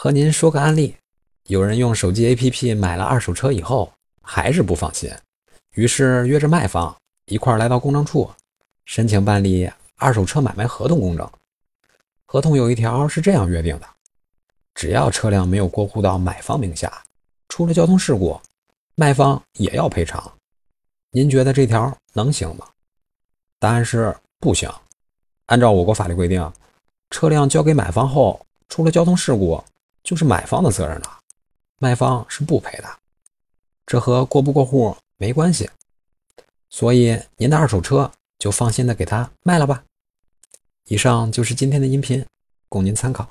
和您说个案例：有人用手机 APP 买了二手车以后，还是不放心，于是约着卖方一块儿来到公证处，申请办理二手车买卖合同公证。合同有一条是这样约定的：只要车辆没有过户到买方名下，出了交通事故，卖方也要赔偿。您觉得这条能行吗？答案是不行。按照我国法律规定，车辆交给买方后出了交通事故，就是买方的责任了，卖方是不赔的。这和过不过户没关系，所以您的二手车就放心的给他卖了吧。以上就是今天的音频，供您参考。